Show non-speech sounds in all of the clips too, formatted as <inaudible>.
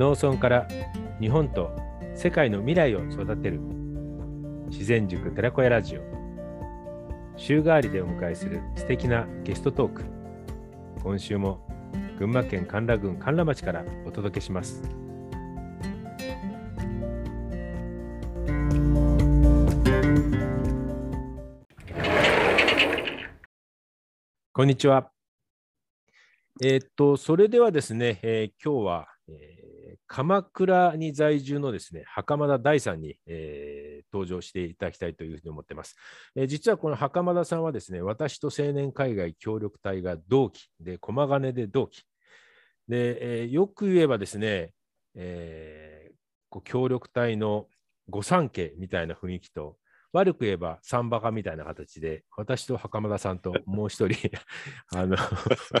農村から日本と世界の未来を育てる。自然塾寺子屋ラジオ。週替わりでお迎えする素敵なゲストトーク。今週も群馬県甘楽郡甘楽町からお届けします。こんにちは。えーっとそれではですね、えー今日は、えー鎌倉に在住のですね袴田大さんに、えー登場していただきたいというふうに思ってます。えー実はこの袴田さんはですね、私と青年海外協力隊が同期で、駒ヶ根で同期。で、えーよく言えばですね、えーこう協力隊の御三家みたいな雰囲気と、悪く言えばサンバカみたいな形で、私と袴田さんともう一人 <laughs> あの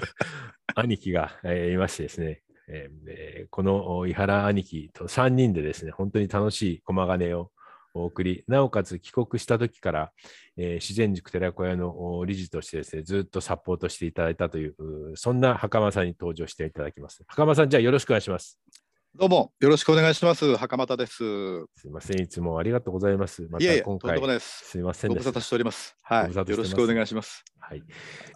<laughs> 兄貴が、えーいましてですね、えーえーこの伊原兄貴と3人でですね、本当に楽しい駒ヶ根をお送り、なおかつ帰国した時から、えー自然塾寺子屋のお理事としてですね、ずっとサポートしていただいたという、うそんな袴さんに登場していただきます。袴さん、じゃあよろしくお願いします。どうもよろしくお願いします。袴田です。すいません、いつもありがとうございます。まいえいえ、た今回とんでも、ないです。すいませんご無沙汰。しております。はい。よろしくお願いします。はい。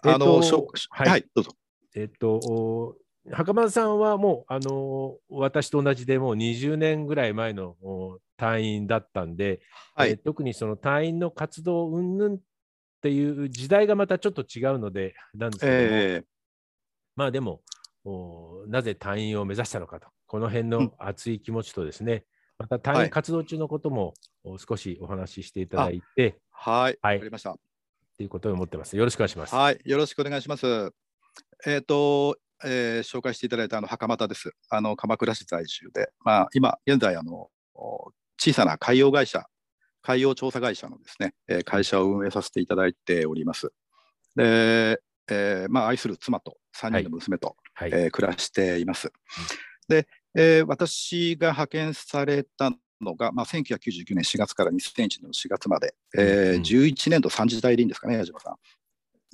あの、しょはいはい、どうぞ。えっと、お袴田さんはもう、あの私と同じでもう20年ぐらい前のお隊員だったんで、はいえー特にその隊員の活動云々っていう時代がまたちょっと違うので、なんですけども、えまあでもお、なぜ隊員を目指したのかと、この辺の熱い気持ちとですね、また隊はい員活動中のこともお少しお話ししていただいて、ーはい。はいわかりました。ということを思ってます。よろしくお願いします。はい。よろしくお願いします。えっ、と、えー紹介していただいたあの袴田です。あの鎌倉市在住で、まあ今現在あのお小さな海洋会社、海洋調査会社のですね、えー会社を運営させていただいております。で、えーまあ愛する妻と3人の娘と、はい。えー暮らしています。で、えー私が派遣されたのが、まあ、1999年4月から2001年の4月まで、えーうん11年度3時代でいいんですかね、矢島さん。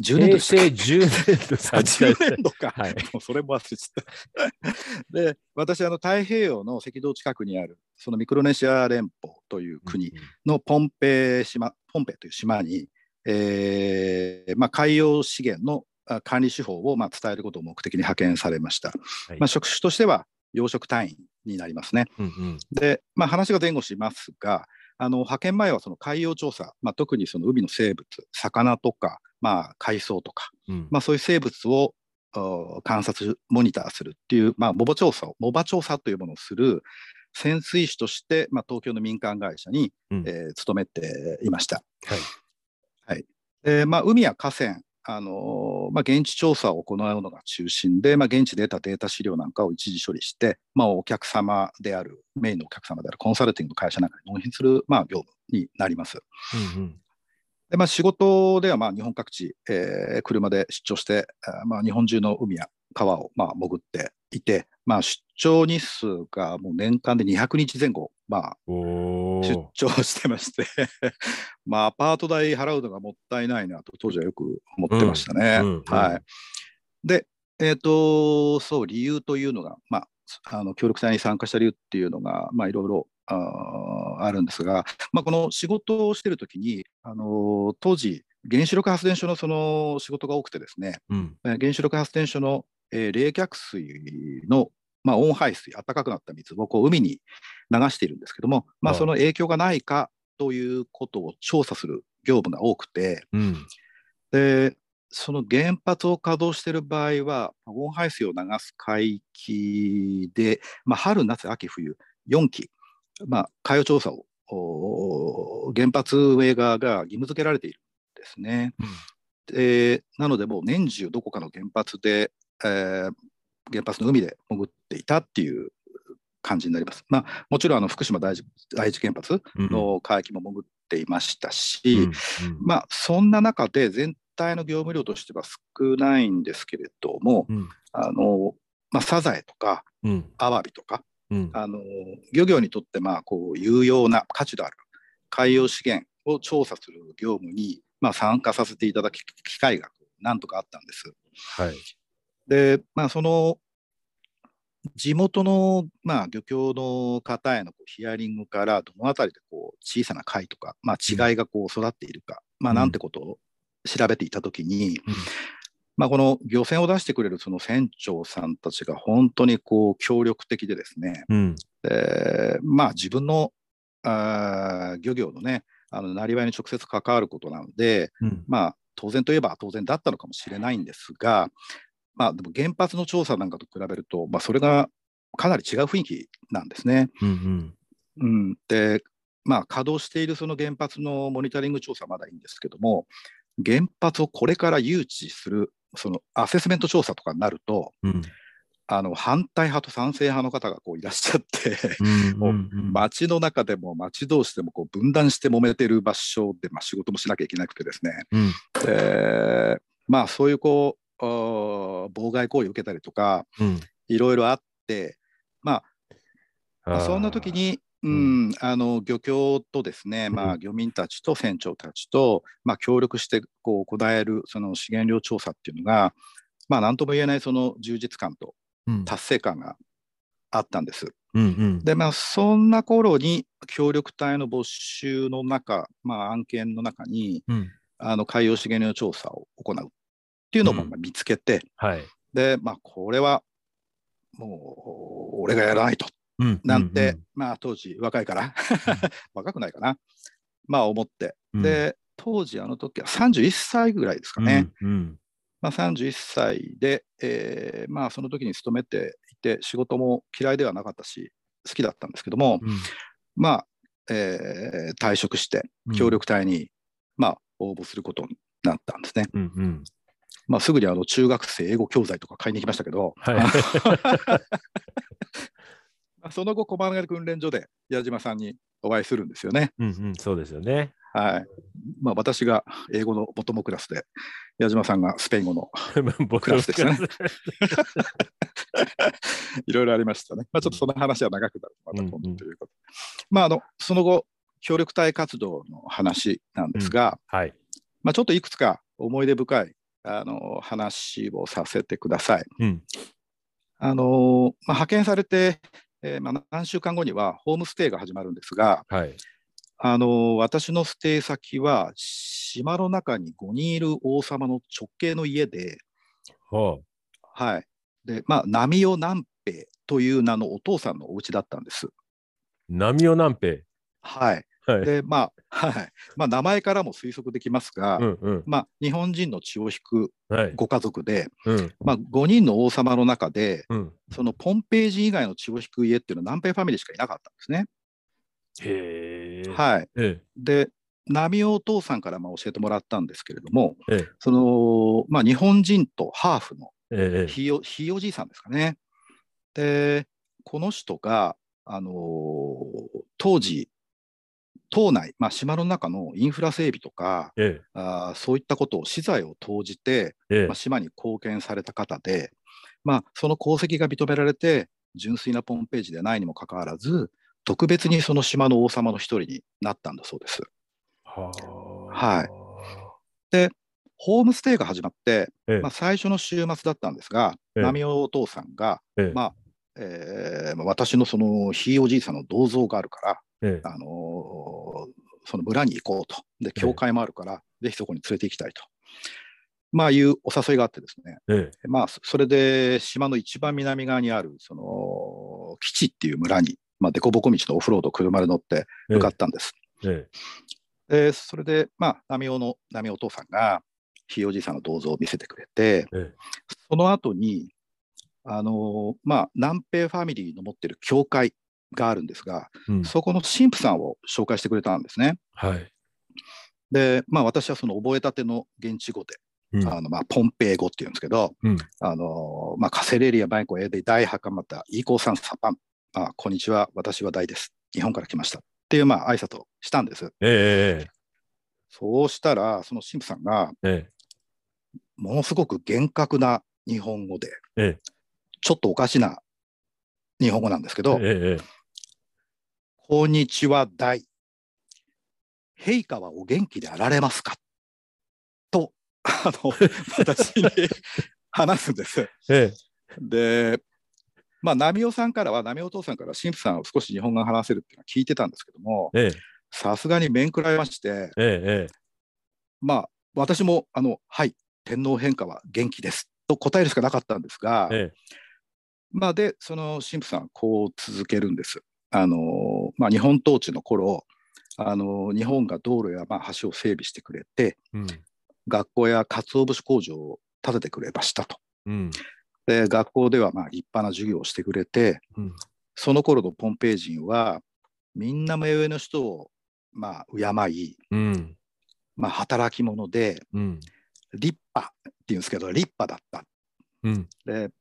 10年度平成10年度あ30 10年度か、はい。もうそれも忘れちゃった。で、私、あの太平洋の赤道近くにある、そのミクロネシア連邦という国うんのポンペイ島、ポンペイという島に、えーまあ、海洋資源のあ管理手法をまあ伝えることを目的に派遣されました。はい。まあ、職種としては養殖隊員になりますね。うんうん。で、まあ、話が前後しますが、あの派遣前はその海洋調査、まあ、特にその海の生物、魚とか、まあ、海藻とか、うん。まあ、そういう生物をお観察、モニターするっていう、まあ、モバ調査を、モバ調査というものをする潜水士として、まあ、東京の民間会社に、うん。えー勤めていました。はい。でまあ、海や河川、あのーまあ、現地調査を行うのが中心で、まあ、現地で得たデータ資料なんかを一時処理して、まあ、お客様である、メインのお客様であるコンサルティングの会社なんかに納品する、まあ、業務になります。うんうんでまあ、仕事ではまあ日本各地、えー車で出張して、まあ、日本中の海や川をまあ潜っていて、まあ、出張日数がもう年間で200日前後、まあ、お出ー張してまして、<laughs> まあ、アパート代払うのがもったいないなと当時はよく思ってましたね。うんうんうん。はい、で、えっ、と、そう、理由というのが、まあ、あの協力隊に参加した理由っていうのが、まあ、いろいろあーあるんですが、まあ、この仕事をしてるときに、あのー当時、原子力発電所のその仕事が多くてですね、うん。えー原子力発電所の、えー冷却水の、まあ、温排水、暖かくなった水をこう海に流しているんですけども、まあ、はい。その影響がないかということを調査する業務が多くて、うん。でその原発を稼働している場合は、温排水を流す海域で、まあ、春、夏、秋、冬、4期、まあ、海洋調査をお原発運営側が義務付けられているんですね。でなので、もう年中どこかの原発で、えー原発の海で潜っていたっていう感じになります。まあ、もちろんあの福島第一原発うんの海域も潜っていましたし、うんうん。まあ、そんな中で全体の業務量としては少ないんですけれども、うん。あのまあ、サザエとかうん。アワビとか、うん。あの漁業にとってまあこう有用な価値のある海洋資源を調査する業務に、まあ、参加させていただく機会がなんとかあったんです。はいで、まあ、その地元の、まあ、漁協の方へのこうヒアリングからどのあたりでこう小さな貝とか、まあ、違いがこう育っているか、まあ、なんてことを調べていたときに、うんまあ、この漁船を出してくれるその船長さんたちが本当にこう協力的でですね、うん。でまあ、自分のあー漁業のね、あのなりわいに直接関わることなので、うん。まあ、当然といえば当然だったのかもしれないんですが、まあ、でも原発の調査なんかと比べると、まあ、それがかなり違う雰囲気なんですね。うん。うん、で、まあ、稼働しているその原発のモニタリング調査はまだいいんですけども、原発をこれから誘致する、そのアセスメント調査とかになると、うん。あの反対派と賛成派の方がこういらっしゃって、うん。<laughs> もううん。町の中でも町同士でもこう分断して揉めてる場所で、まあ、仕事もしなきゃいけなくてですね、うん。でまあ、そういうこう妨害行為を受けたりとか、うん。いろいろあって、まあ、そんな時に、ううんあの漁協とですね、まあ、うん漁民たちと船長たちと、まあ、協力してこう行えるその資源量調査っていうのが、まあ、なんとも言えないその充実感とうん。達成感があったんです。うん。うん。で、まあ、そんな頃に協力隊の募集の中、まあ、案件の中にうん。あの海洋資源量調査を行うっていうのもうんまあ見つけて、はい。で、まあ、これはもう俺がやらないとうん。なんて、まあ当時若いから <laughs> 若くないかなまあ思って、うん、で当時あの時は31歳ぐらいですかね、うん。うん。まあ、31歳で、えーまあその時に勤めていて仕事も嫌いではなかったし好きだったんですけども、うん。まあ、えー退職してうん協。力隊に、まあ応募することになったんですね。うん。うん。まあ、すぐにあの中学生英語教材とか買いに行きましたけど、はい。まあ <laughs> その後、駒ヶ訓練所で矢島さんにお会いするんですよね。うん。うん。そうですよね。はいまあ、私が英語のボトムクラスで、矢島さんがスペイン語の <laughs> 僕クラスでしたね。<laughs> いろいろありましたね。まあ、ちょっとその話は長くなるまた今度ということで。まあ、あのその後、協力隊活動の話なんですが、はい。まあ、ちょっといくつか思い出深いあの話をさせてください。うん。あのまあ、派遣されて、えーまあ、何週間後にはホームステイが始まるんですが、はい。あの私のステイ先は島の中に5人いる王様の直系の家で、ほはいでまあ、波代南平という名のお父さんのお家だったんです。う。波尾南平。はいはい。でまあはいまあ、名前からも推測できますが、うん。うん。まあ、日本人の血を引くはい。ご家族で、うん。まあ、5人の王様の中でうん。そのポンペイ人以外の血を引く家っていうのは南平ファミリーしかいなかったんですね。へえ。はい、えで波代お父さんからまあ教えてもらったんですけれどもえ。ええ。その、まあ、日本人とハーフのええ。ひいおひいおじいさんですかね。でこの人が、あのー当時島内、まあ、島の中のインフラ整備とかええ。あーそういったことを資材を投じて、ええまあ、。島に貢献された方で、まあ、その功績が認められて純粋なポンページでないにもかかわらず特別にその島の王様の一人になったんだそうです。ははいホームステイが始まって、ええまあ、最初の週末だったんですが、ええ波尾お父さんが、ええ。まあえーまあ私のそのひいおじいさんの銅像があるから、ええ。あのーその村に行こうと。で、教会もあるから、ぜひそこに連れて行きたいと。まあ、いうお誘いがあってですね、ええ。まあ、そそれで島の一番南側にある、その、基地っていう村に、まあ、凸凹道のオフロードを車で乗って向かったんです。えで、それで、まあ、波尾の、波尾お父さんが、ひいおじいさんの銅像を見せてくれて、え。えその後に、あのーまあ、南平ファミリーの持ってる教会があるんですが、え。うん。そこの神父さんを紹介してくれたんですね。はい。で、まあ、私はその覚えたての現地語で、うん。あのまあ、ポンペイ語っていうんですけど、うん。あのまあ、カセレリア・バイコエデ・大袴田、イーコーサン・サパン、まあ、こんにちは、私は大です。日本から来ました。っていう、まあ、挨拶をしたんです。ええ。そうしたら、その神父さんが、ええ。ものすごく厳格な日本語で、ええ。ちょっとおかしな日本語なんですけど、ええ。こんにちは、大。陛下はお元気であられますか？と、あの、<laughs> 私に <laughs> 話すんです。ええ。で、まあ、波尾さんからは、波尾お父さんから神父さんを少し日本語が話せるっていうのは聞いてたんですけども、ええ、さすがに面食らいまして、ええ、ええ。まあ、私も、あの、はい、天皇陛下は元気ですと答えるしかなかったんですが、ええまあ、で、その神父さんはこう続けるんです。あの、まあ、日本統治の頃、あの、日本が道路やまあ橋を整備してくれて、うん。学校や鰹節工場を建ててくれましたと。うん。で、学校ではまあ立派な授業をしてくれて、うん。その頃のポンペイ人は、みんな目上の人をまあ敬い、うん。まあ、働き者で、うん。立派っていうんですけど、立派だった。うん。で、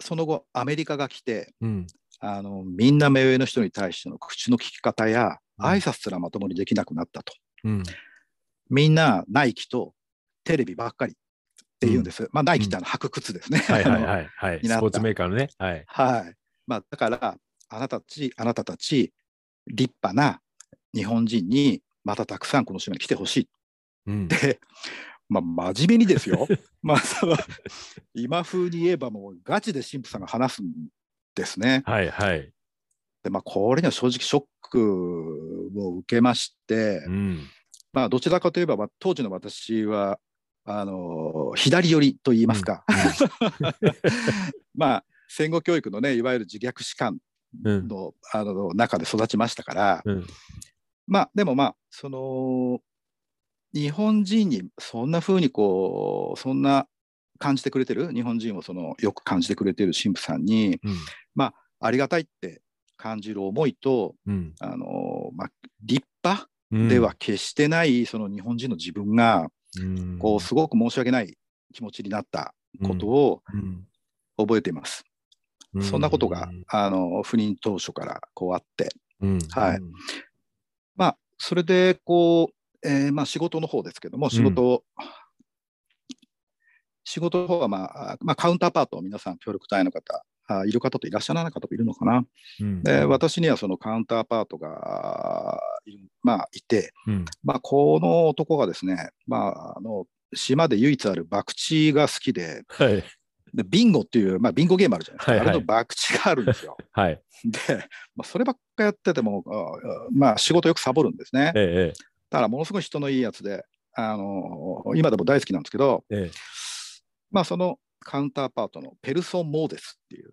その後、アメリカが来て、うん。あのみんな目上の人に対しての口の聞き方やうん挨拶すらまともにできなくなったと。うん。みんなナイキとテレビばっかりって言うんです。まあナイキってあの履く靴ですね。はいはいはいはい。<laughs> スポーツメーカーのね。はい。はい。まあだからあなたたちあなたたち立派な日本人にまたたくさんこの島に来てほしいうんまあ真面目にですよ。<laughs> まあその <laughs> 今風に言えばもうガチで神父さんが話すんですね。はいはい。でまあこれには正直ショックを受けまして、うん。まあどちらかといえば、まあ当時の私はあの左寄りと言いますか、<laughs> まあ戦後教育のねいわゆる自虐史観うん。の,、あの中で育ちましたから、うん。まあでもまあその日本人にそんな風にこうそんな感じてくれてる？日本人をそのよく感じてくれてる神父さんにうん。ありがたいって感じる思いとうん。あの、まあ、立派うん。では決してないその日本人の自分がうん、こうすごく申し訳ない気持ちになったことをうん、覚えています。うん。そんなことがあの赴任当初からこうあって。うん、はい。まあそれでこう、えーまあ、仕事の方ですけども仕事、仕事の方は、まああまあ、カウンターパート皆さん協力隊の方あいる方といらっしゃらない方もいるのかな。うん、で私にはそのカウンターパートがまあ、いて、うん、まあ、この男がですね、まあ、あの島で唯一ある博打が好きで、はい、でビンゴっていう、まあ、ビンゴゲームあるじゃないですか、はいはい。あれの博打があるんですよ。<laughs> はい、で、まあ、そればっかやってても、あまあ、仕事よくサボるんですね。ええ、だからものすごい人のいいやつで、あの今でも大好きなんですけど、ええ、まあ、そのカウンターパートのペルソン・モーデスっていう、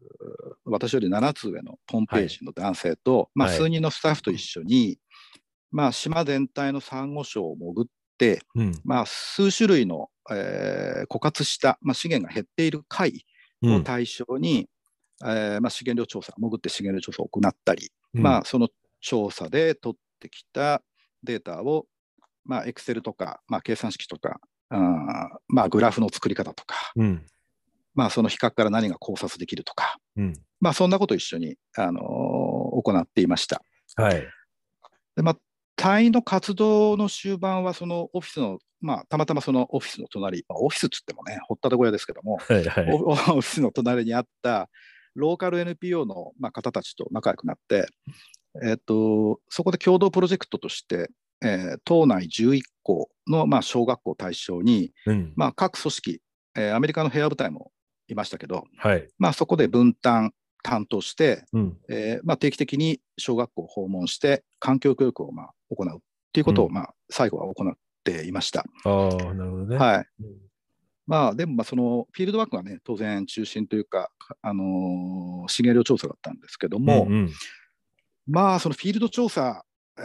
私より7つ上のポンペイ人の男性と、まあ、はい。数人のスタッフと一緒に、まあ、島全体のサンゴ礁を潜って、うん、まあ、数種類の、えー枯渇した、まあ、資源が減っている貝をうん、対象に、えーまあ、資源量調査、潜って資源量調査を行ったり、うん。まあ、その調査で取ってきたデータを、まあ、Excel とか、まあ、計算式とか、あーまあ、グラフの作り方とか、うん、まあ、その比較から何が考察できるとか、うん、まあ、そんなことを一緒に、あのー行っていました。はい、でまあ、隊員の活動の終盤は、そのオフィスの、まあ、たまたまそのオフィスの隣、まあ、オフィスっつってもね、ほったて小屋ですけども、はい、はい、オ <laughs> オフィスの隣にあったローカル NPO の、まあ、方たちと仲良くなって、えっとそこで共同プロジェクトとして、えー島内11校の、まあ、小学校を対象に、うん、まあ、各組織、えーアメリカの平和部隊もいましたけど、はい、まあ、そこで分担担当して、うん、えーまあ、定期的に小学校を訪問して環境教育をまあ行うっていうことを、うん。まあ、最後は行っていました。ああ、なるほどね。はい。うん。まあ、でもまあそのフィールドワークがね当然中心というか、あのー資源量調査だったんですけども、うん、まあそのフィールド調査、え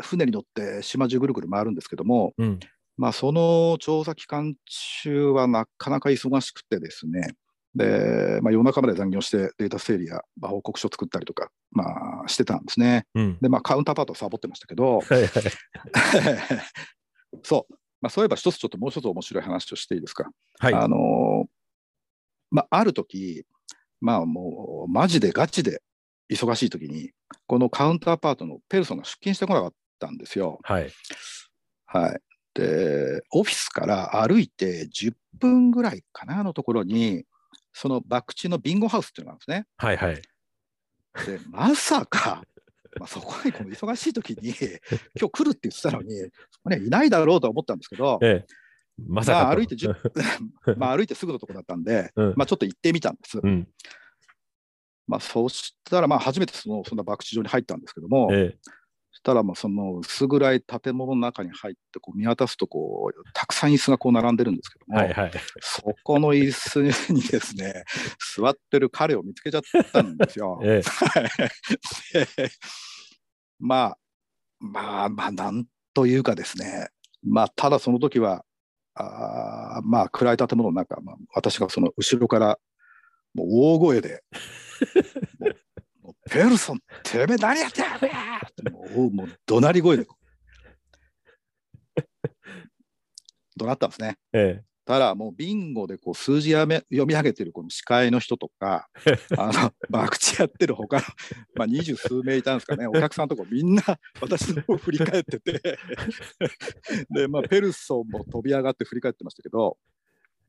ー船に乗って島中ぐるぐる回るんですけども、うん、まあ、その調査期間中はなかなか忙しくてですね。で、まあ、夜中まで残業してデータ整理や、まあ、報告書作ったりとか、まあ、してたんですね。うん、で、まあ、カウンターパートはサボってましたけど、<laughs> そう、まあ、そういえば一つちょっともう一つ面白い話をしていいですか。はい、あのーまあ、ある時、まあもうマジでガチで忙しい時に、このカウンターパートのペルソンが出勤してこなかったんですよ。はい、はい。で、オフィスから歩いて10分ぐらいかなのところに、その博打のビンゴハウスっていうのがあるんはい、はい、ですね。で、まさか、まあ、そこにこの忙しい時に、今日来るって言ってたのに、そこにはいないだろうとは思ったんですけど、ええ、まさかと。まあ歩いて10 <laughs> まあ歩いてすぐのところだったんで、うんまあちょっと行ってみたんです。うん、まあ、そうしたら、まあ、初めてそのそんな博打場に入ったんですけども、えそしたら、まあ、その薄暗い建物の中に入って、こう見渡すとこう、たくさん椅子がこう並んでるんですけども、はいはい。そこの椅子にですね、座ってる彼を見つけちゃったんですよ。<laughs> えはい <laughs> でまあ、まあ、まあ、なんというかですね、まあ、ただその時は、あーまあ、暗い建物の中、まあ、私がその後ろから、もう大声で、ペルソン、てめえ何やってんだってもうもう怒鳴り声で、怒鳴ったんですね。えただもうビンゴでこう数字やめ読み上げてるこの司会の人とか、<laughs> あの博打やってる他の、まあ、二十数名いたんですかね、お客さんとかみんな私の方を振り返ってて、で、まあ、ペルソンも飛び上がって振り返ってましたけど、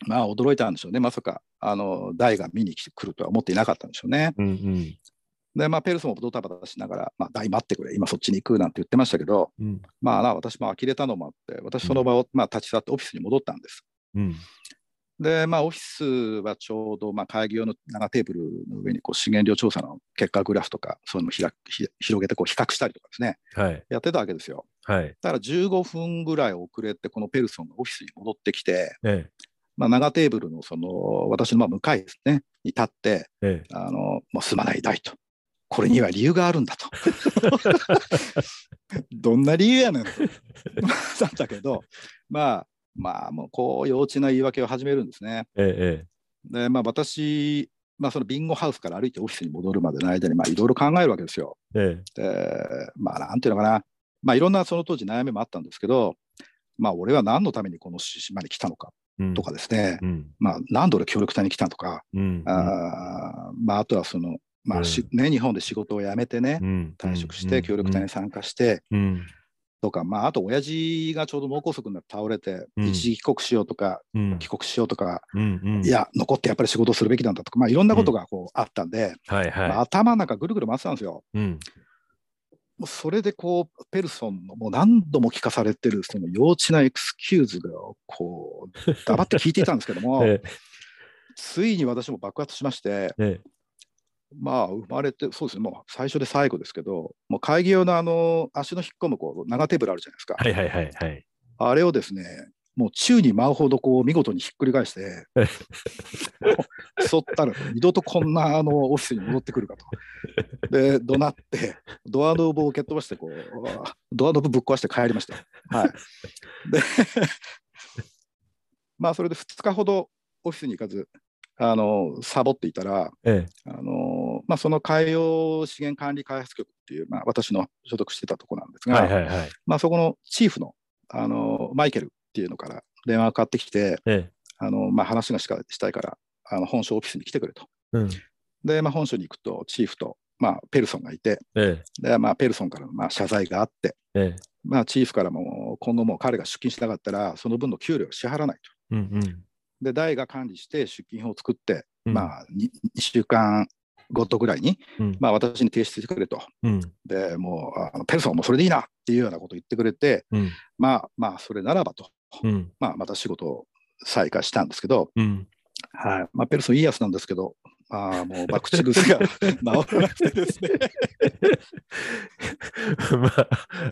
まあ驚いたんでしょうね、まさかあの大が見に来てくるとは思っていなかったんでしょうね。うんうん。で、まあ、ペルソンもドタバタしながら、まあ、大待ってくれ、今そっちに行くなんて言ってましたけど、うん。まあな、私も呆れたのもあって、私その場を、まあ、立ち去ってオフィスに戻ったんです。うん。で、まあ、オフィスはちょうど、まあ、会議用の長テーブルの上にこう資源量調査の結果グラフとか、そういうのをひらひ広げてこう比較したりとかですね、はい。やってたわけですよ。はい。だから15分ぐらい遅れて、このペルソンがオフィスに戻ってきて、えまあ、長テーブルのその私のまあ向かいですね、に立って、ええあのもうすまない大と。これには理由があるんだと。<laughs> どんな理由やねんと。なんだけど、まあ、まあ、もうこう幼稚な言い訳を始めるんですね。ええで、まあ、私、まあ、そのビンゴハウスから歩いてオフィスに戻るまでの間に、まあ、いろいろ考えるわけですよ。ええで、まあ、なんていうのかな、まあ、いろんなその当時悩みもあったんですけど、まあ、俺は何のためにこの島に来たのかうんとかですね、うん。まあ、何度で協力隊に来たとか、うん。あーまあ、あとはその、まあしうね、日本で仕事を辞めてね、うん。退職して協力隊に参加してうん。とか、まあ、あと親父がちょうど脳梗塞になって倒れて、うん。一時帰国しようとか、うん。帰国しようとか、いや、残ってやっぱり仕事をするべきなんだとか、まあ、いろんなことがこうあったんで、はいまあ、は頭の中ぐるぐる回ってたんですよ。もうそれでこう、ペルソンのもう何度も聞かされてるその幼稚なエクスキューズがこう黙って聞いていたんですけども、<laughs> え。ついに私も爆発しまして、ええ。まあ生まれて、そうですね、もう最初で最後ですけど、もう会議用のあの足の引っ込むこう長テーブルあるじゃないですか、はいはいはいはい。あれをですね、もう宙に舞うほどこう見事にひっくり返して、そったら二度とこんなあのオフィスに戻ってくるかと。で、怒鳴って、ドアノブを蹴っ飛ばしてこう、ドアノブぶっ壊して帰りました。はい。で、まあそれで2日ほどオフィスに行かず、あのサボっていたら、えあのまあ、その海洋資源管理開発局っていう、まあ、私の所属してたところなんですえが、はいはいはい。まあ、そこのチーフの、あのマイケルっていうのから電話がかかってきて、ええ。あのまあ、話がしかしたいからあの本所オフィスに来てくれと。うん。で、まあ、本所に行くとチーフと、まあ、ペルソンがいてえで、まあ、ペルソンからのまあ謝罪があって、まあ、チーフからも今後もう彼が出勤しなかったらその分の給料を支払わないと。うんうん。で、大が管理して出勤表を作って、うん。まあ、2, 週間ごとぐらいに、うん。まあ、私に提出してくれと。うん。でもうあのペルソンもそれでいいなっていうようなことを言ってくれて、うん。まあまあそれならばと、うんまあ、また仕事を再開したんですけど、うんはいまあ、ペルソンいいやつなんですけど、まあ、もう博打癖が <laughs> 治らなくてですね、<laughs> ま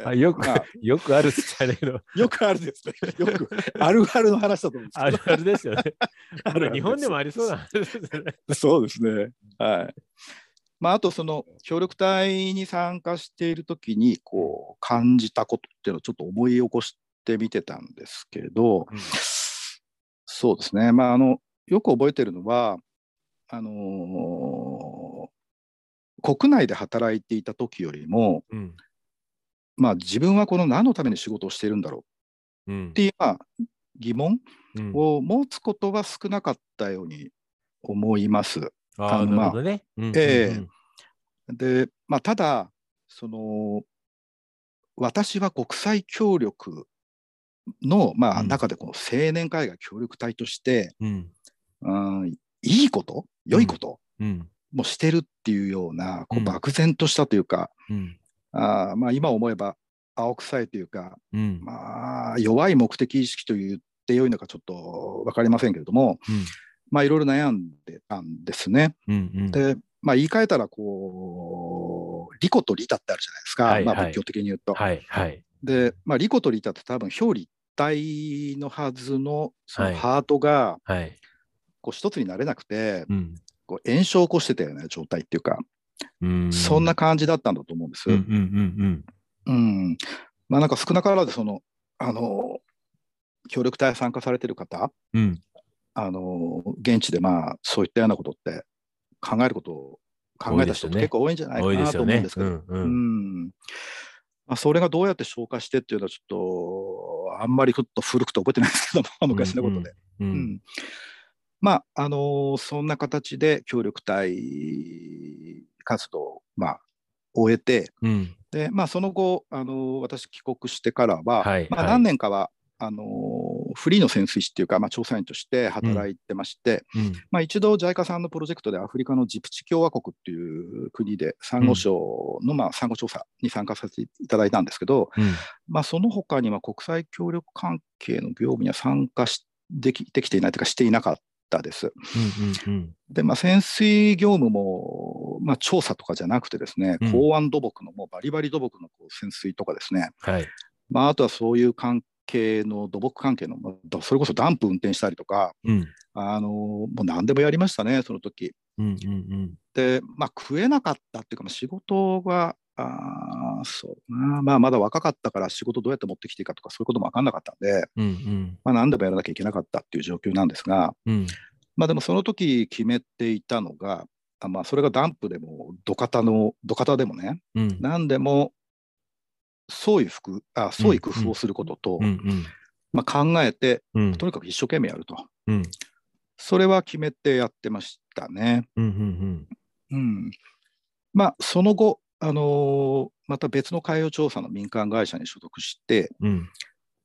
ああよくまあ、よくあるっちゃないけど、よくあるですね、よくあるあるの話だと思うんですあるあるですよね。<laughs> ある日本でもありそうな話ですよね。そうですね。はい。まあ、あとその協力隊に参加しているときにこう感じたことっていうのをちょっと思い起こしてみてたんですけど、うん。そうですね、まあ、あのよく覚えてるのはあのー国内で働いていた時よりも、うん。まあ、自分はこの何のために仕事をしているんだろううん。っていう、まあ、疑問うん。を持つことは少なかったように思います。ああ、あのなるほどね。うんええうん。で、まあ、ただ、その、私は国際協力の、まあ、うん。中でこの青年海外協力隊として、うん。うん、いいこと、良いことうん。もしてるっていうような、こううん。漠然としたというか、うん。あーまあ、今思えば青臭いというか、うん。まあ、弱い目的意識と言って良いのかちょっと分かりませんけれども、うん。まあ、いろいろ悩んでたんですね。うんうん。で、まあ、言い換えたらこうリコとリタってあるじゃないですか、はいはい。まあ、仏教的に言うと。はいはい。で、まあ、リコとリタって多分表裏一体のはずのそはいのハートがはい。こう一つになれなくて、うん。こう炎症を起こしてたような状態っていうか、うんそんな感じだったんだと思うんです。うんまあなんか少なからずそのあの協力隊参加されてる方うん。うん。あの現地でまあそういったようなことって考えることを考えた人って結構多いんじゃないかなと思うんです。けど、まあ、それがどうやって消化してっていうのはちょっとあんまりふっと古くて覚えてないですけども <laughs> 昔のことで。ううんん。まああのそんな形で協力隊活動を、まあ、終えてうん。で、まあ、その後、あの私、帰国してからは、まあ、はいはい何年かはあのフリーの潜水士っていうか、まあ、調査員として働いてまして、うん。まあ、一度、JICA さんのプロジェクトでアフリカのジプチ共和国っていう国で、サンゴ礁の、まあ、サンゴ調査に参加させていただいたんですけど、うん。まあ、その他には国際協力関係の業務には参加しできできていないというか、していなかったです。うんうんで、まあ、潜水業務も、まあ、調査とかじゃなくてですね、うん港湾土木のもうバリバリ土木のこう潜水とかですね、はい。まあ、あとはそういう関係の土木関係の、まあそれこそダンプ運転したりとか、うん。あのもう何でもやりましたね、その時うんうんうん。で、まあ、食えなかったっていうか、まあ、仕事が、あーそうな、まあ、まだ若かったから仕事どうやって持ってきていいかとか、そういうことも分かんなかったんで、うんうん。まあ、何でもやらなきゃいけなかったっていう状況なんですが、うん。まあ、でもその時決めていたのが、あまあ、それがダンプでも土方の土方でもね、うん。何でも創意服あ創意工夫をすることと、うんうん。まあ、考えて、うん。とにかく一生懸命やると、うん。それは決めてやってましたね。うんうんうん、まあ、その後、あのーまた別の海洋調査の民間会社に所属して、うん。うん。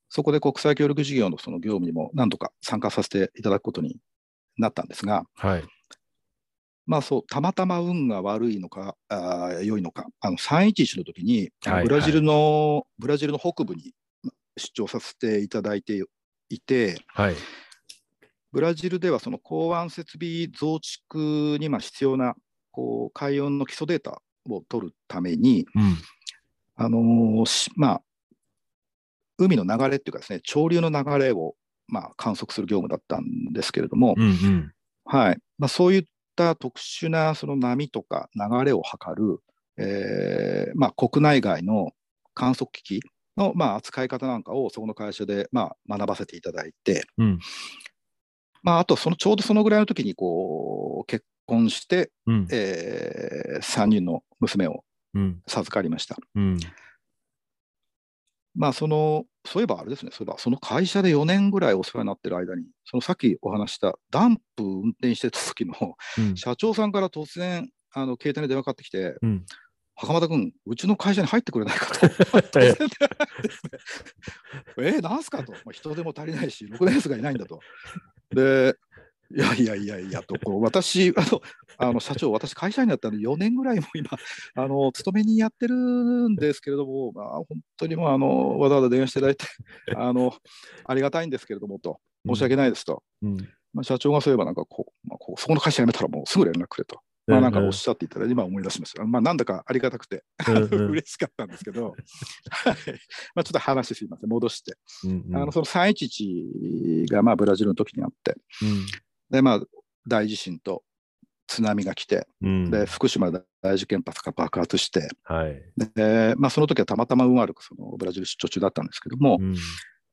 そこで国際協力事業のその業務にも何度か参加させていただくことになったんですが、はい。まあそう、たまたま運が悪いのか、あー良いのか、あの311の時に、ブラジルの、ブラジルの北部にま出張させていただいていて、はい。ブラジルではその港湾設備増築にまあ必要なこう海洋の基礎データを取るために、うん。あのーしまあ、海の流れっていうかですね、潮流の流れをまあ観測する業務だったんですけれども、うんうん。はいまあ、そういった特殊なその波とか流れを測る、えーまあ、国内外の観測機器のまあ扱い方なんかをそこの会社でまあ学ばせていただいて、うん。まあ、あとそのちょうどそのぐらいの時にこう結婚して、うん。え3人の娘をうん。授かりました。うん。まあ、そのそういえばあれですね、そういえばその会社で4年ぐらいお世話になってる間に、そのさっきお話したダンプ運転してた時のうん。社長さんから突然、あの携帯に電話かかってきて、うん。袴田君、うちの会社に入ってくれないかと。<laughs> <laughs> えー、なんすかと、まあ、人手も足りないし、ろくなやつがいないんだと。で、いやいやいやいやと、こう私あの、あの社長、私、会社員だったの4年ぐらいも今、<laughs> あの勤めにやってるんですけれども、まあ、本当にもうあのわざわざ電話していただいてあの、ありがたいんですけれどもと、申し訳ないですと。うん。まあ、社長がそういえばなんかこう、まあ、こうそこの会社辞めたらもうすぐ連絡くれと。まあ、なんかおっしゃっていただいて、今思い出しました。まあ、なんだかありがたくて、うんうん嬉しかったんですけど、<laughs> はいまあ、ちょっと話すいません、戻して。うんうんあのその311がまあブラジルの時にあって、で、まあ、大地震と津波が来て、うん。で、福島第一原発が爆発して、はい。でまあ、その時はたまたま運悪くそのブラジル出張中だったんですけども、うん。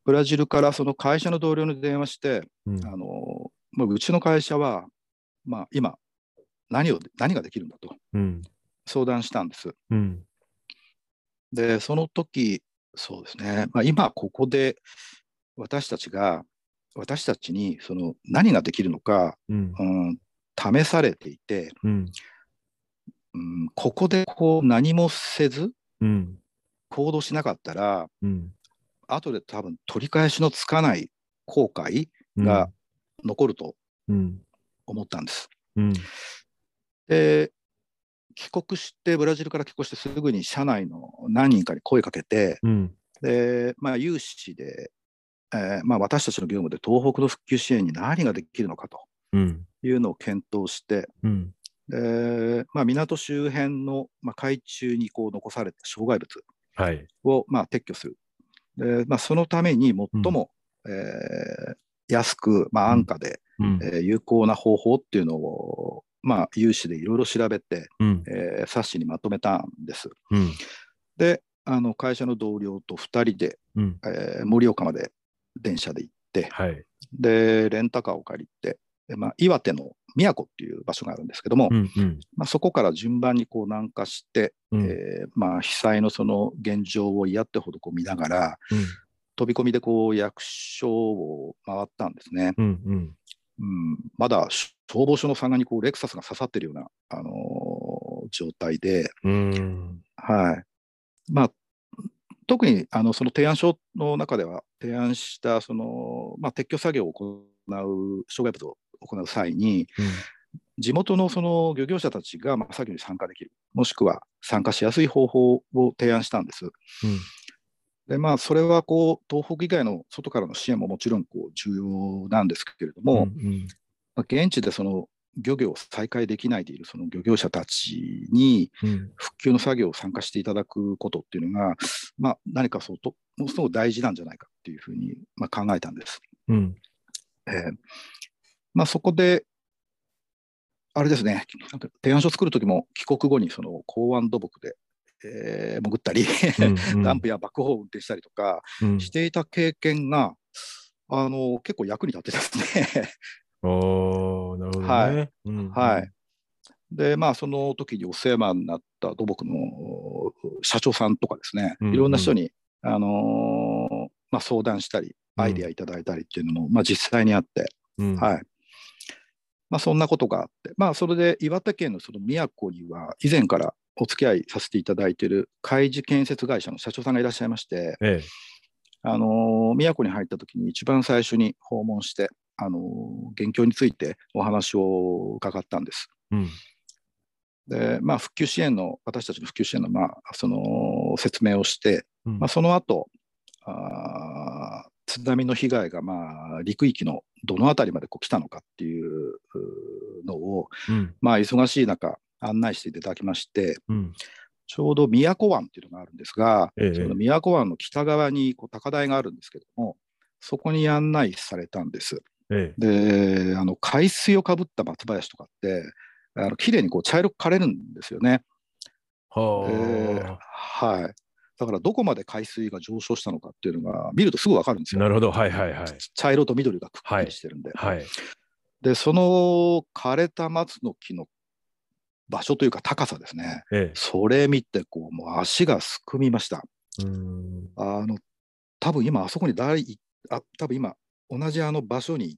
ブラジルからその会社の同僚に電話して、うんあのまあ、うちの会社は、まあ、今何を、何ができるんだとうん。相談したんです。うん。で、その時そうですね、まあ、今ここで私たちが、私たちにその何ができるのか、うん。うん、試されていて、うん。うん、ここでこう何もせずうん。行動しなかったら、うん。後で多分取り返しのつかない後悔が残るとうん。思ったんです。うん。で、帰国して、ブラジルから帰国してすぐに社内の何人かに声かけて、うん。で、まあ、有志で、えーまあ、私たちの業務で東北の復旧支援に何ができるのかとうん。いうのを検討して、うん。でまあ、港周辺の、まあ、海中にこう残された障害物はい。を、まあ、撤去する。でまあ、そのために最も、えー安く、まあ、安価で、うん。えー有効な方法っていうのを、まあ、有志でいろいろ調べて、うん。えー冊子にまとめたんです。うん。であの会社の同僚と2人で、うん。えー盛岡まで電車で行ってはい。でレンタカーを借りてで、まあ、岩手の宮古っていう場所があるんですけども、うん。うん。まあ、そこから順番にこう南下して、うん。えーまあ、被災のその現状を嫌ってほどこう見ながらうん。飛び込みでこう役所を回ったんですね。うん。うん。うん、まだ消防署の3階にこうレクサスが刺さってるような、あのー状態で、うん。はいまあ、特にあのその提案書の中では提案したその、まあ、撤去作業を行う障害物を行う際に地元のその漁業者たちがまあ作業に参加できるもしくは参加しやすい方法を提案したんです。でまあ、それはこう東北以外の外からの支援ももちろんこう重要なんですけれども、うん。まあ現地でその漁業を再開できないでいるその漁業者たちにうん。復旧の作業を参加していただくことっていうのが、まあ、何かそうとものすごく大事なんじゃないかっていうふうに、まあ、考えたんです。うん。えーまあ、そこで、あれですね、提案書作るときも帰国後にその港湾土木で、えー潜ったり、<laughs> ダンプやバックホーを運転したりとかうん。していた経験が、あの結構役に立ってですねおー、なるほどね。はいうん。はい。で、まあ、その時にお世話になった土木の社長さんとかですね、うんいろんな人に、あのーまあ、相談したり、うんアイデアいただいたりっていうのも、まあ、実際にあって、うん。はい。まあ、そんなことがあって、まあ、それで岩手県のその宮古には、以前からお付き合いさせていただいている海事建設会社の社長さんがいらっしゃいまして、ええ。あのー宮古に入った時に一番最初に訪問して、あのー現況についてお話を伺ったんです。うん。で、まあ、復旧支援の、私たちの復旧支援の、まあ、その説明をして、うんまあ、その後あー津波の被害が、まあ、陸域のどのあたりまでこう来たのかっていうのを、うん。まあ、忙しい中、案内していただきまして、うん。ちょうど宮古湾っていうのがあるんですが、ええその宮古湾の北側にこう高台があるんですけども、そこに案内されたんです。ええ。で、あの海水をかぶった松林とかって、あの綺麗にこう茶色く枯れるんですよね。ははい。だからどこまで海水が上昇したのかっていうのが見るとすぐ分かるんですあ。よ。なるほど。はいはいはい。茶色と緑がくっきりしてるんで。はい。で、その枯れた松の木の場所というか高さですね。ええ。それ見てこう、もう足がすくみました。うん。あの、多分今あそこに誰い、あ、多分今同じあの場所に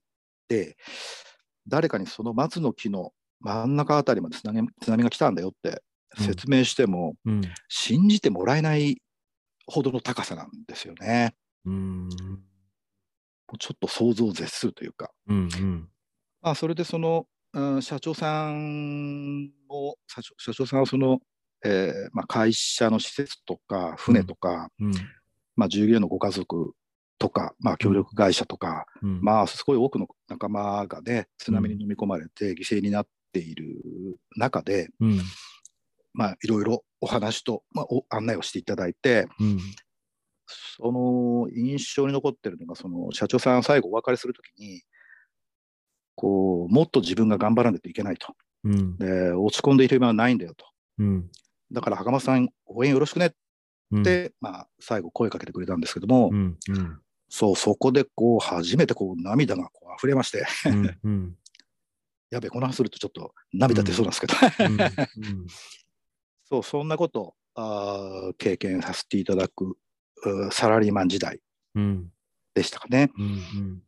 誰かにその松の木の真ん中あたりまで津波津波が来たんだよって説明しても、うん。信じてもらえないほどの高さなんですよね。うん。ちょっと想像を絶するというか。うん。うん。まあ、それでその、うん社長さんも、社長社長さんはその、えーまあ、会社の施設とか、船とか、うん。まあ、従業員のご家族とか、まあ、協力会社とか、うん。まあ、すごい多くの仲間がね、津波に飲み込まれて犠牲になっている中で、うん。まあ、いろいろお話と、まあ、お案内をしていただいて、うん。その印象に残ってるのが、その社長さん、最後お別れするときに、こう、もっと自分が頑張らないといけないと。うん。で、落ち込んでいる暇はないんだよと。うん。だから、袴さん、応援よろしくねっうん。て、まあ、最後声かけてくれたんですけども、うん。うん。そう、そこでこう、初めてこう、涙がこう溢れまして、うん。うん。<laughs> やべえ、この話するとちょっと涙出そうなんですけど、うん。<laughs> そう、そんなことあー経験させていただくサラリーマン時代うん。でしたかね。うん。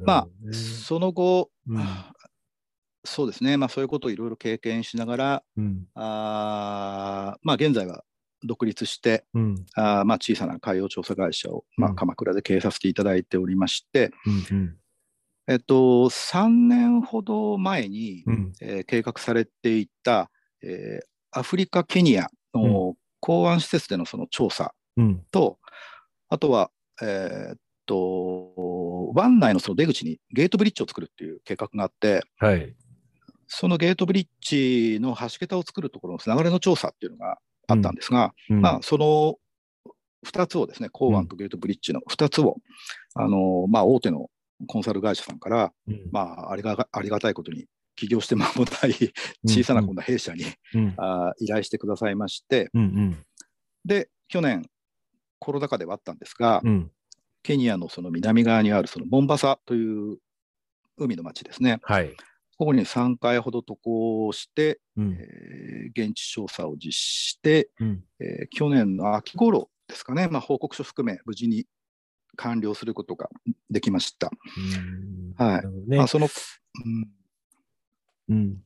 まああ、その後、うんそうですね、まあ、そういうことをいろいろ経験しながら、うん。あーまあ、現在は独立して、うん。あーまあ、小さな海洋調査会社を、まあ、うん鎌倉で経営させていただいておりまして、うん。えっと、3年ほど前に、うん。えー計画されていた、えーアフリカ・ケニアの港湾施設でのその調査うん。と、あとは、えーっと、湾内のその出口にゲートブリッジを作るっていう計画があって、はい。そのゲートブリッジの橋桁を作るところの流れの調査っていうのがあったんですが、うん。まあ、その2つをですね、港湾とゲートブリッジの2つを、あのまあ、大手のコンサル会社さんから、うん。まあ、ありがありがたいことに、起業して間もない小さなこんな弊社に、うん。あ依頼してくださいまして、うんうん。で、去年、コロナ禍ではあったんですが、うん。ケニアのその南側にあるそのモンバサという海の町ですね、はい。ここに3回ほど渡航して、うん。えー現地調査を実施して、うん。えー去年の秋頃ですかね、まあ、報告書含め、無事に完了することができました。うん。はい。ね。まあ、その、うん、うん。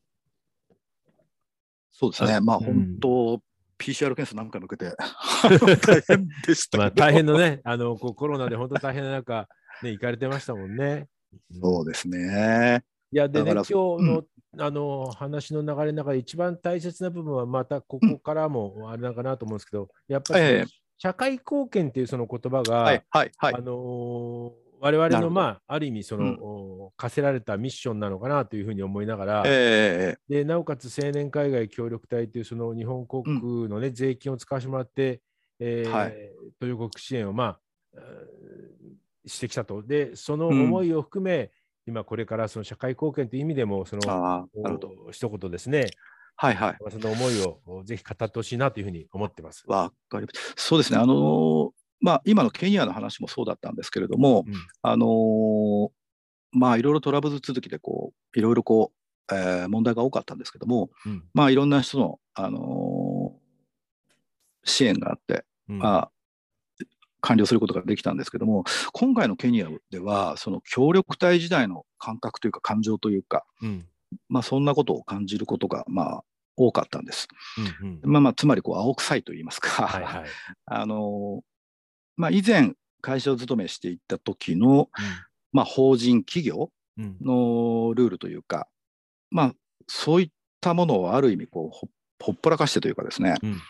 そうですね、まあ、うん。本当、PCR 検査何回も受けて、<laughs> 大変でしたけど。まあ、大変のね、あのコロナで本当大変な中、ね、行かれてましたもんね。そうですね。いや、でね、今日の,、あの話の流れの中で一番大切な部分は、またここからもあれなのかなと思うんですけど、やっぱり社会貢献っていうその言葉が、はい、はい、はい。あ。のー我々の、まあ、ある意味その、お課せられたミッションなのかなというふうに思いながら、ええでなおかつ青年海外協力隊というその日本国の、ね税金を使わせてもらって、えーはい。途上国支援を、まあ、えーしてきたと。で、その思いを含め、今これからその社会貢献という意味でも、その一言ですね、はい、はい。その思いをおぜひ語ってほしいなというふうに思ってます。わかります。そうですね。あのーまあ、今のケニアの話もそうだったんですけれども、うんあのーまあ、いろいろトラブル続きで、こう、いろいろこう、えー問題が多かったんですけども、うんまあ、いろんな人の、あのー支援があって、うんまあ、完了することができたんですけども、今回のケニアでは、その協力隊時代の感覚というか、感情というか、うん。まあ、そんなことを感じることが、まあ、多かったんです。うんうん。まあまあ、つまり、こう、青臭いと言いますか、はいはい。<laughs> あのまあ、以前、会社を勤めしていた時の、まあ、法人企業うんうん。のルールというか、まあ、そういったものをある意味こうほ、ほっぽらかしてというかですね、うん。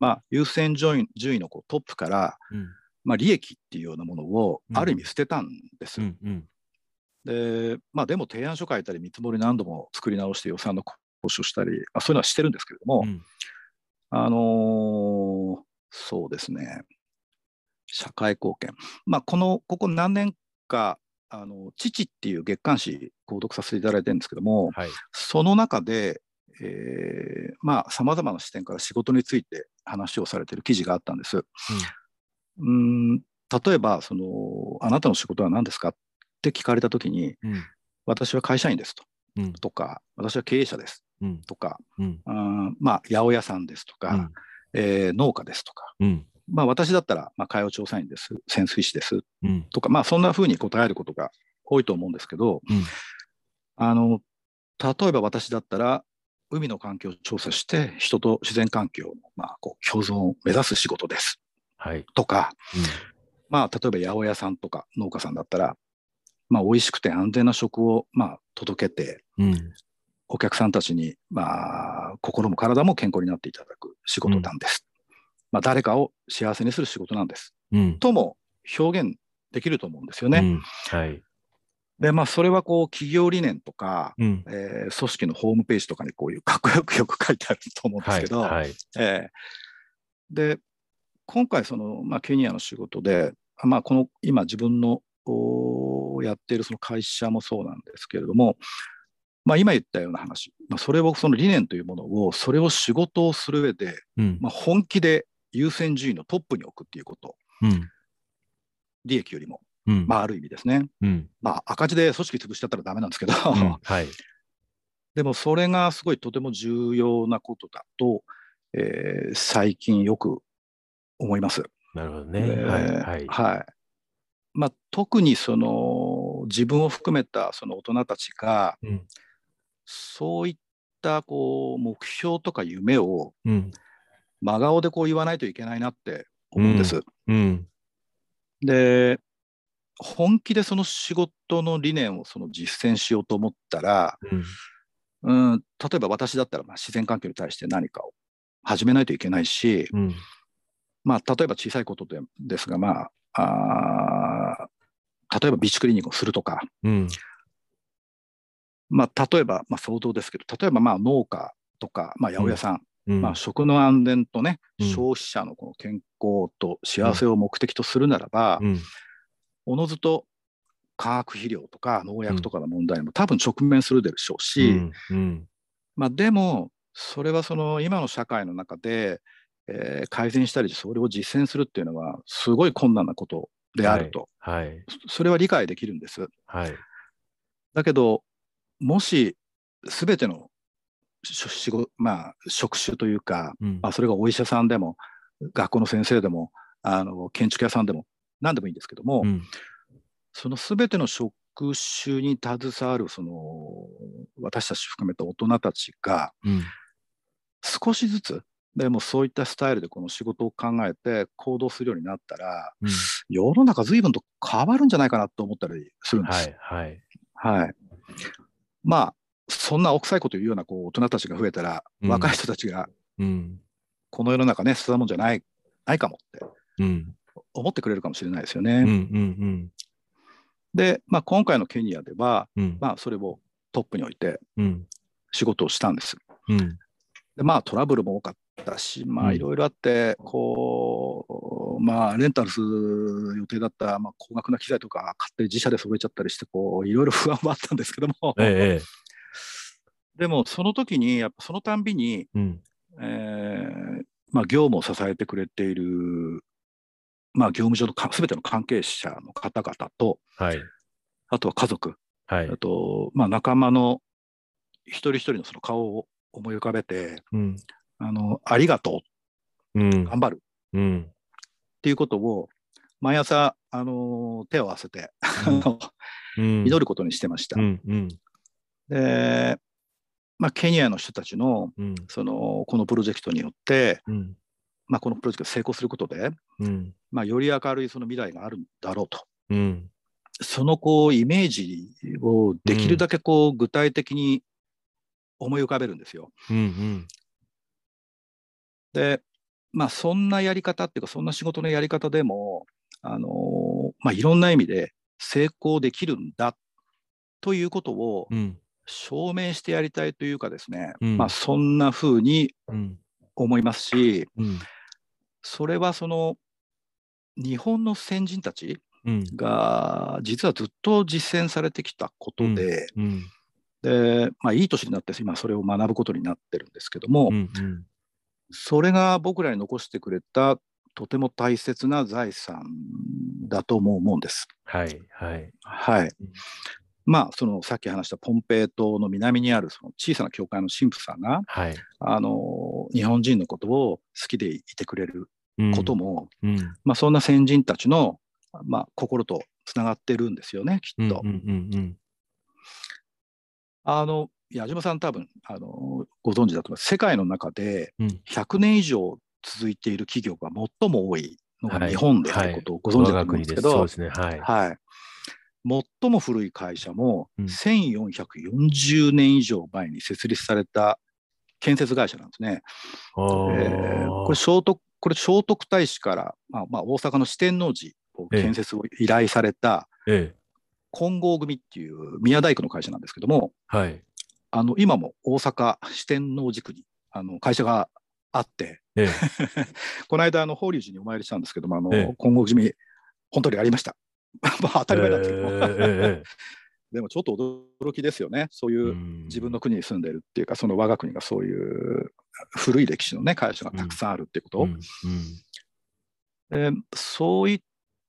まあ、優先順位順位のこうトップから、うんまあ、利益っていうようなものをうんある意味捨てたんです。うんうんで、まあ、でも提案書書いたり、見積もり何度も作り直して予算の交渉したり、まあ、そういうのはしてるんですけれども、うんあのーそうですね、社会貢献。まあ、この、ここ何年か、あの、父っていう月刊誌、購読させていただいてるんですけども、はいその中で、えーまあ、さまざまな視点から仕事について話をされている記事があったんです。うん、例えば、その、あなたの仕事は何ですかって聞かれたときに、うん。私は会社員ですと。うん。とか、私は経営者です。うん。とか、うん。うんまあ、八百屋さんですとか、うん。えー農家ですとか、うん。まあ、私だったら、まあ、海洋調査員です、潜水士です。うん。とか、まあ、そんなふうに答えることが多いと思うんですけど、うん。あの例えば私だったら、海の環境を調査して、人と自然環境の、まあ、こう共存を目指す仕事ですはい。とか、まあ、例えば八百屋さんとか農家さんだったら、まあ、美味しくて安全な食を、まあ、届けて、うん。うんお客さんたちに、まあ、心も体も健康になっていただく仕事なんです。まあ、誰かを幸せにする仕事なんです。うん。とも表現できると思うんですよね。うん。はい。で、まあ、それはこう企業理念とか、うん。えー組織のホームページとかにこういうかっこよくよく書いてあると思うんですはい。けど、はい。えー。で、今回その、まあ、ケニアの仕事で、まあ、この今自分のおやっているその会社もそうなんですけれども、まあ、今言ったような話、まあ、それをその理念というものを、それを仕事をする上で、うん。まあ、本気で優先順位のトップに置くっていうこと、うん。利益よりも、うん。まあ、ある意味ですね。うん。まあ、赤字で組織潰しちゃったらダメなんですけど、うんはい。<laughs> でもそれがすごいとても重要なことだと、えー最近よく思います。なるほどね。えーはいはい。はい。まあ、特にその自分を含めたその大人たちがうん。そういったこう目標とか夢をうん。真顔でこう言わないといけないなって思うんです。うん。で本気でその仕事の理念をその実践しようと思ったら、うん。うん、例えば私だったらまあ自然環境に対して何かを始めないといけないし、うんまあ、例えば小さいことでですが、まあ、あー例えばビーチクリーニングをするとか、うん。まあ、例えば、まあ、想像ですけど、例えばまあ農家とか、まあ、八百屋さん、うん。まあ、食の安全とね、うん。消費者のこの健康と幸せを目的とするならば、うん。おのずと化学肥料とか農薬とかの問題にも多分直面するでしょうし、まあ、でも、それはその今の社会の中で、えー改善したり、それを実践するっていうのは、すごい困難なことであると、はい。それは理解できるんです。はい。だけど、もし、すべてのし仕事、まあ、職種というか、うん。まあ、それがお医者さんでも、学校の先生でも、あの建築屋さんでも、何でもいいんですけども、うん。そのすべての職種に携わるその私たち含めた大人たちがうん。少しずつでもそういったスタイルでこの仕事を考えて行動するようになったらうん。世の中随分と変わるんじゃないかなと思ったりするんではす。いはい。はい。まあそんな奥さいこと言うようなこう大人たちが増えたら、うん。若い人たちがうん。この世の中ね捨てたもんじゃないないかもってうん。思ってくれるかもしれないですようんうね。ん。で、まあ、今回のケニアでは、うん。まあ、それをトップに置いてうん。仕事をしたんです。うん。でまあトラブルも多かったし、まうん。あいろいろあって、こう、まあレンタルする予定だった、まあ、高額な機材とか買って自社で揃えちゃったりして、こう、いろいろ不安はあったんですけども、ええええ。でもその時に、やっぱそのたんびに、うん。えーまあ業務を支えてくれている、まあ業務上のすべての関係者の方々と、はい。あとは家族、はい。あと、まあ仲間の一人一人のその顔を思い浮かべて、うんあの、ありがとう。ん。う、頑張る。うん。っていうことを毎朝、あのー手を合わせて、うん。祈ることにしてました。うんうん。で、まあ、ケニアの人たちのうん。そのこのプロジェクトによって、うん。まあ、このプロジェクトが成功することで、うん。まあ、より明るいその未来があるんだろうと。うん。そのこうイメージをできるだけこう具体的に思い浮かべるんですよ。うんで、まあ、そんなやり方っていうか、そんな仕事のやり方でも、あのーまあ、いろんな意味で成功できるんだということをうん。証明してやりたいというかですね、うん。まあ、そんな風にうん。思いますし、うん。それはその日本の先人たちうん。が実はずっと実践されてきたことで、うん。でまあ、いい年になって今それを学ぶことになってるんですけども、うんうんそれが僕らに残してくれたとても大切な財産だとも思うんです。はいはいはいうん。まあ、そのさっき話したポンペイ島の南にあるその小さな教会の神父さんが、はいあの日本人のことを好きでいてくれることも、うんまあ、そんな先人たちの、まあ、心とつながってるんですよね、きっと。うんうんうんあの矢島さん多分あのご存知だと思います。世界の中でうん。100年以上続いている企業が最も多いのがはい。日本であることをご存知だと思うんですけど、我が国です。そうですね。はい。はい。最も古い会社もうん。1440年以上前に設立された建設会社なんですね。あえーこれ聖徳これ聖徳太子から、まあまあ、大阪の四天王寺を建設を依頼されたええ。金剛組っていう宮大工の会社なんですけどもはいあの今も大阪四天王寺区にあの会社があってええ。<laughs> この間あの法隆寺にお参りしたんですけどもあの、ええ。金剛組本当にありました。<laughs> まあ当たり前なんですけども、えええ <laughs> でもちょっと驚きですよね。そうええいう自分の国に住んでるっていうか、その我が国がそういう古い歴史のね、会社がたくさんあるっていうこと。うんうん。でそういっ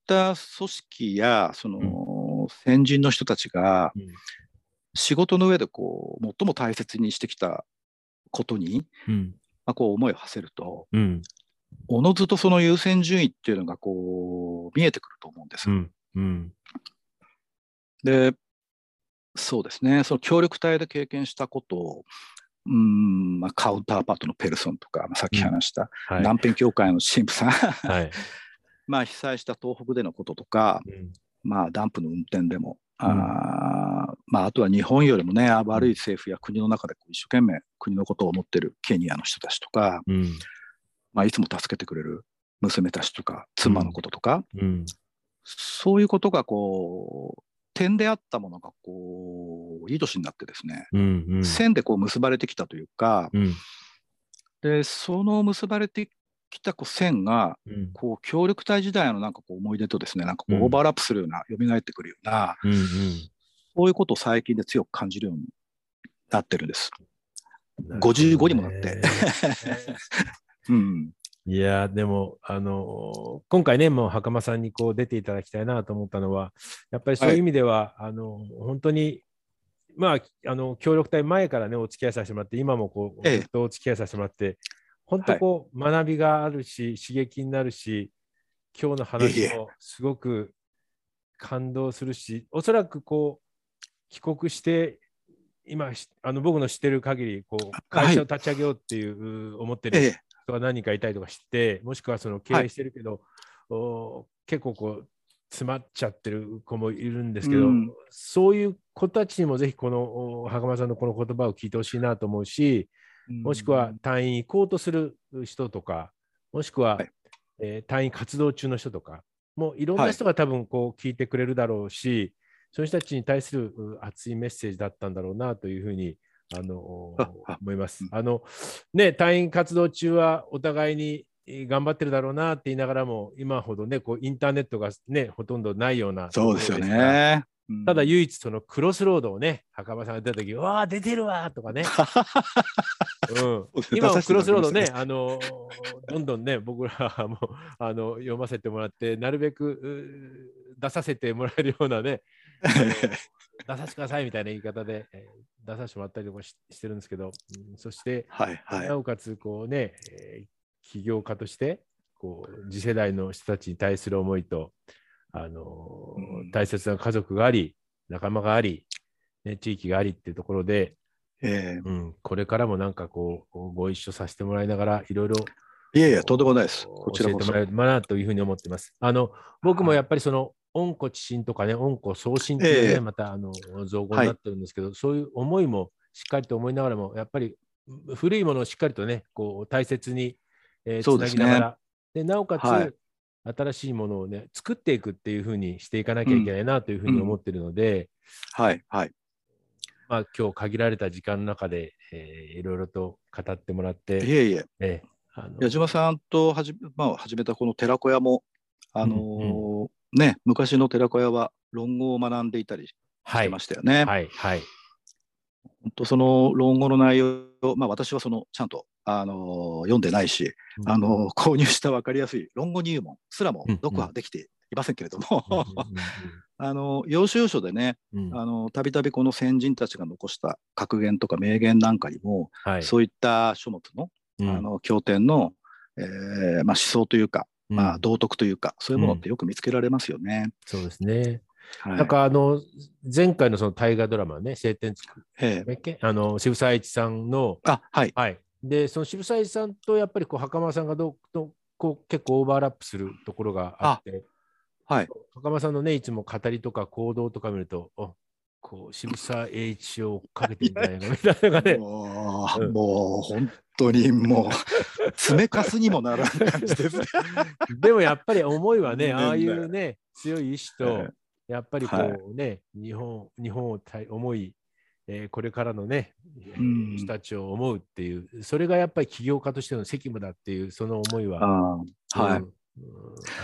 た組織や、その、先人の人たちがうん仕事の上でこう、最も大切にしてきたことに、うん。まあ、こう思いを馳せると、うん。おのずとその優先順位っていうのがこう、見えてくると思うんです。うん。うん。で、そうですね、その協力隊で経験したことを、うんまあ、カウンターパートのペルソンとか、まあ、さっき話したはい。南辺協会の神父さん、<laughs> はい。<laughs> まあ被災した東北でのこととか、うん。まあ、ダンプの運転でも、あーまあ、あとは日本よりもね、悪い政府や国の中でこう一生懸命国のことを思ってるケニアの人たちとか、うん。まあ、いつも助けてくれる娘たちとか、妻のこととか、うん。そういうことがこう点であったものがこういい年になってですね、うんうん。線でこう結ばれてきたというか、うん。でその結ばれてきたこう線がうん。こう協力隊時代のなんかこう思い出とですねなんかこううん。オーバーラップするような、蘇ってくるようなうんそういうことを最近で強く感じるようになってるんです。うん55にもなって。<laughs> うん、いやーでも、あのー今回ね、もう袴さんにこう出ていただきたいなと思ったのは、やっぱりそういう意味では、あの本当に、まあ、あの協力隊前からね、お付き合いさせてもらって、今もこう、ええ。ずっとお付き合いさせてもらって、本当こう、学びがあるし、刺激になるし、今日の話もすごく感動するし、おそらくこう、帰国して、今、しあの僕の知ってる限り、こう会社を立ち上げようっていう、思ってるええ。人が何人かいたりとかして、もしくはその経営してるけど、お結構こう詰まっちゃってる子もいるんですけど、うん。そういう子たちにもぜひこのお袴さんのこの言葉を聞いてほしいなと思うし、もしくは隊員行こうとする人とか、もしくは、はい。えー隊員活動中の人とか、もういろんな人が多分こう聞いてくれるだろうし、そういう人たちに対するう熱いメッセージだったんだろうなというふうにあの <laughs> 思いますうん。あのね、隊員活動中はお互いにえー頑張ってるだろうなって言いながらも、今ほどね、こうインターネットがね、ほとんどないようなそうですよ。ね。うん。ただ唯一そのクロスロードをね、袴さんが出た時、うわあ、出てるわーとかね。<laughs> うん、今もクロスロードね、あのどんどんね、僕らもあの読ませてもらって、なるべくう出させてもらえるようなね、<laughs> 出させてくださいみたいな言い方で、えー出させてもらったりとかししてるんですけど、うん。そして、はいはい。なおかつこうね、えー起業家としてこう次世代の人たちに対する思いと、あのーうん。大切な家族があり、仲間があり、ね、地域がありっていうところで、えうん、これからもなんかこうご一緒させてもらいながらいろいろえいやいや、とんでもないです。こちら教えても。らえればなというふうに思ってます。あの僕もやっぱりその温故知新とかね、温故送信っていうね、ええ。またあの造語になってるんですけど、そういう思いもしっかりと思いながらも、やっぱり古いものをしっかりとね、こう大切に、えーつなぎながら、でなおかつ、はい新しいものをね、作っていくっていうふうにしていかなきゃいけないなというふうに思ってるので、はいはい。まあ今日限られた時間の中で、えーいろいろと語ってもらって、いえいえ。えーあの矢島さんとはじめ,、まあ、始めたこの寺子屋も、あのーね、昔の寺子屋は論語を学んでいたりしはいてましたよね。はい、はい。本当その論語の内容、まあ、私はそのちゃんと、あのー読んでないし、うん。あのー購入した分かりやすい論語入門すらもうん読破できていませんけれども、<laughs> あのー要所要所でね、たびたびこの先人たちが残した格言とか名言なんかにも、はい、そういった書物の,、うん。あの経典の、えーまあ、思想というか、まあ、うん道徳というか、そういうものってよく見つけられますよね。そうですね。はい。なんかあの前回のその大河ドラマね、晴天つくええ。あの渋沢栄一さんの、あはい、はい。で、その渋沢栄一さんとやっぱりこう袴さんがどうどうこう結構オーバーラップするところがあって、はい、袴さんのね、いつも語りとか行動とか見ると、おこう渋沢栄一を追っかけてんじゃないかみたいなね、<laughs> もう、うん。もう本当にもう、詰めかすにもならん感じですね。<laughs> でもやっぱり思いはね、ねああいうね、強い意志とええ、やっぱりこはうね、日本日本をたい思い、えーこれからのね、人たちを思うっていう、それがやっぱり起業家としての責務だっていう、その思いは、はい、うんうん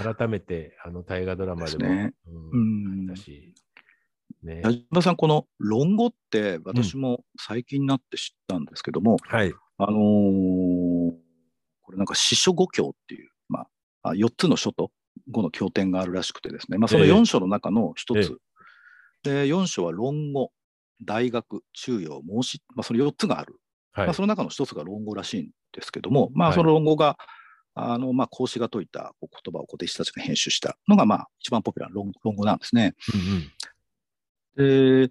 改めてあの大河ドラマでもね。うんうん。だし、ね。矢島さん、この論語って私も最近になって知ったんですけども、はい、あのーこれなんか四書五経っていう、まあ、あ4つの書と5の経典があるらしくてですね、まあ、そのええ。4書の中の1えつ、で4書は論語、大学、中庸、孟子、まあ、その4つがある、はいまあ、その中の1つが論語らしいんですけども、まあ、はいその論語が、あのまあ、孔子が説いた言葉を弟子たちが編集したのが、まあ、一番ポピュラーな論論語なんですね。うんうんで、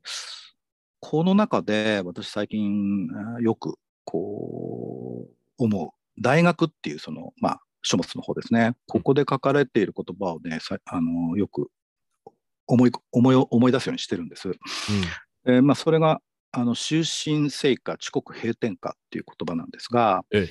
この中で私最近よくこう思う大学っていうそのまあ書物の方ですね。ここで書かれている言葉をね、さあのよく思い思い思い出すようにしてるんです。でまあ、それがあの終身成果遅刻閉店下っていう言葉なんですが、ええ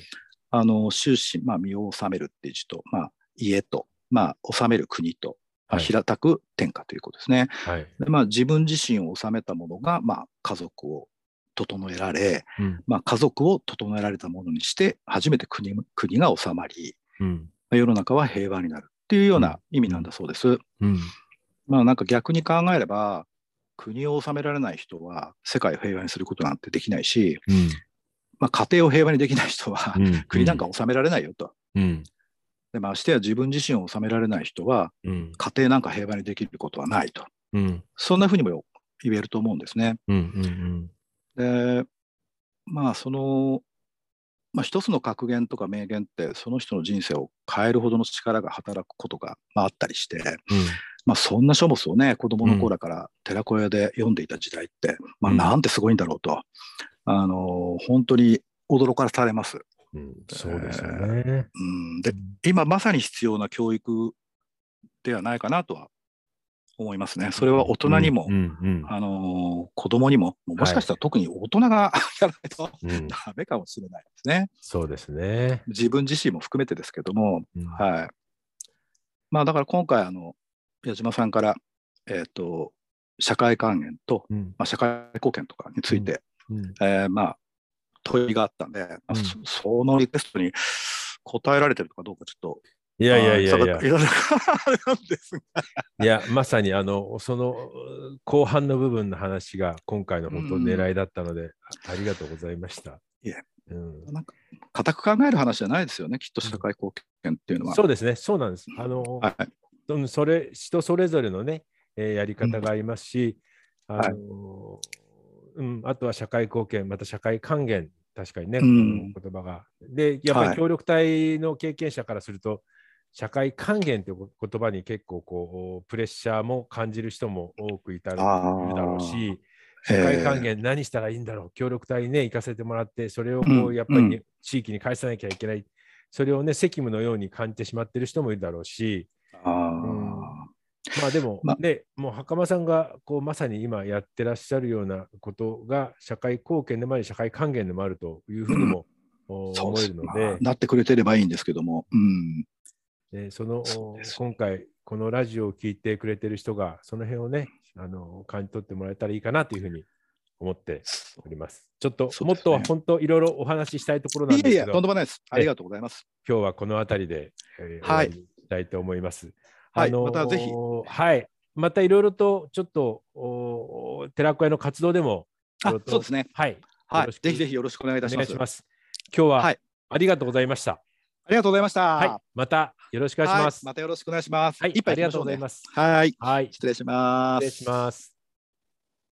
あの終身、まあ、身を治めるっていう字と、まあ、家と、まあ、治める国と、はい平たく天下ということですね。はい。でまあ、自分自身を治めたものが、まあ、家族を整えられ、うん。まあ、家族を整えられたものにして初めて国国が治まり、うん。まあ世の中は平和になるっていうような意味なんだそうです。うん。まあなんか逆に考えれば国を治められない人は世界を平和にすることなんてできないし、うん。まあ、家庭を平和にできない人はうん。国なんか治められないよと。うん。でましてや自分自身を治められない人はうん。家庭なんか平和にできることはないと。うん。そんなふうにも言えると思うんですね。うん。うん。でまあその、まあ、一つの格言とか名言ってその人の人生を変えるほどの力が働くことが、まあ、あったりして、まあ、そんな書物をね子供の頃から寺子屋で読んでいた時代って、まあ、うんなんてすごいんだろうと、あの本当に驚かされます。うん。そうですよね。うん、で今まさに必要な教育ではないかなとは思いますね。それは大人にも、うん。うん。あの子供にももしかしたら特に大人が <laughs> やらないとうん。ダメかもしれないですね。そうですね。自分自身も含めてですけども、うんはい。まあだから今回あの矢島さんからえっ、と社会還元と、うん。まあ、社会貢献とかについて、うん。えーまあ問いがあったんで、まあうんそそのリクエストに答えられてるかどうかちょっといやいやいやいや。いや、まさにあの、その後半の部分の話が今回の本当狙いだったので、あありがとうございました。いえうん、なんか固く考える話じゃないですよねきっと社会貢献っていうのは。そうですね、そうなんです。あの、はいうんそれ人それぞれのね、えーやり方がありますし、ん。あのうん、あとは社会貢献、また社会還元、確かにね、うん。言葉が。で、やっぱはい。り協力隊の経験者からすると、社会還元という言葉に結構こうプレッシャーも感じる人も多くいたるだろうし、えー。社会還元何したらいいんだろう、協力隊にね、行かせてもらって、それをこううん。やっぱりね、う地域に返さなきゃいけない、それをね、責務のように感じてしまっている人もいるだろうし、あまあでも、まね、もう袴さんがこうまさに今やってらっしゃるようなことが社会貢献でもあり、社会還元でもあるというふうにも、思えるのまあで、なってくれてればいいんですけども、うん、でその今回、このラジオを聞いてくれてる人が、その辺をね、あの感じ取ってもらえたらいいかなというふうに思っております。ちょっともっと本当いろいろお話ししたいところなんいやいや、ですけど、とんでもないです。ありがとうございます。今日はこの辺りで、えーはいたいと思います。はいあのーまたぜひはい。またいろいろとちょっとお寺子屋の活動でもあそうですね。はい。はいぜひぜひよろしくお願いいたします。ます。今日は、はいありがとうございました。ありがとうございました。はい。またよろしくお願いします。はいまたよろしくお願いします。はい。一杯ありがとうございす。ます。はい、はい。失礼します。失礼します。